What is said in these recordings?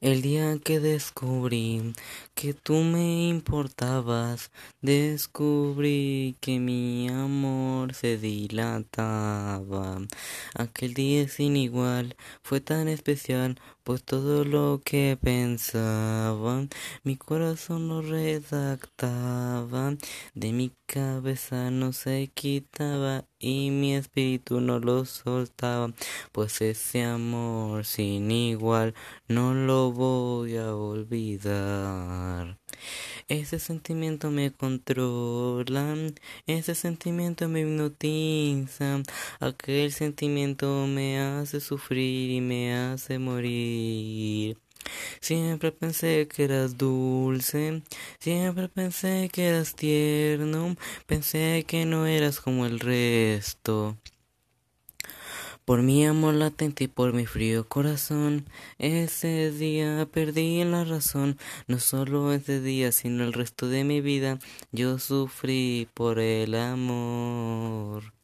El día que descubrí que tú me importabas, descubrí que mi amor se dilataba. Aquel día sin igual fue tan especial, pues todo lo que pensaba, mi corazón lo redactaba, de mi cabeza no se quitaba y mi espíritu no lo soltaba, pues ese amor sin igual no lo voy a olvidar. Ese sentimiento me controla, ese sentimiento me hipnotiza, aquel sentimiento me hace sufrir y me hace morir. Siempre pensé que eras dulce, siempre pensé que eras tierno, pensé que no eras como el resto. Por mi amor latente y por mi frío corazón, ese día perdí la razón, no solo ese día, sino el resto de mi vida, yo sufrí por el amor.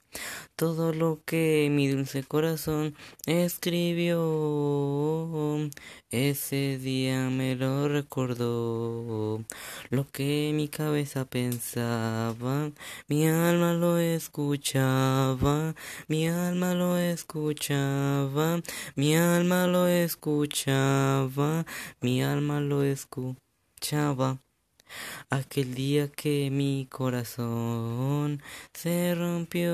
Todo lo que mi dulce corazón escribió, ese día me lo recordó. Lo que mi cabeza pensaba, mi alma lo escuchaba, mi alma lo escuchaba, mi alma lo escuchaba, mi alma lo escuchaba. Aquel día que mi corazón se rompió,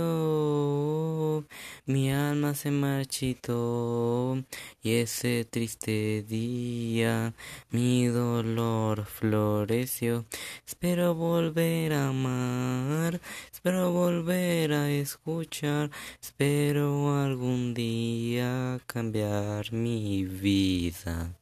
mi alma se marchitó y ese triste día mi dolor floreció. Espero volver a amar, espero volver a escuchar, espero algún día cambiar mi vida.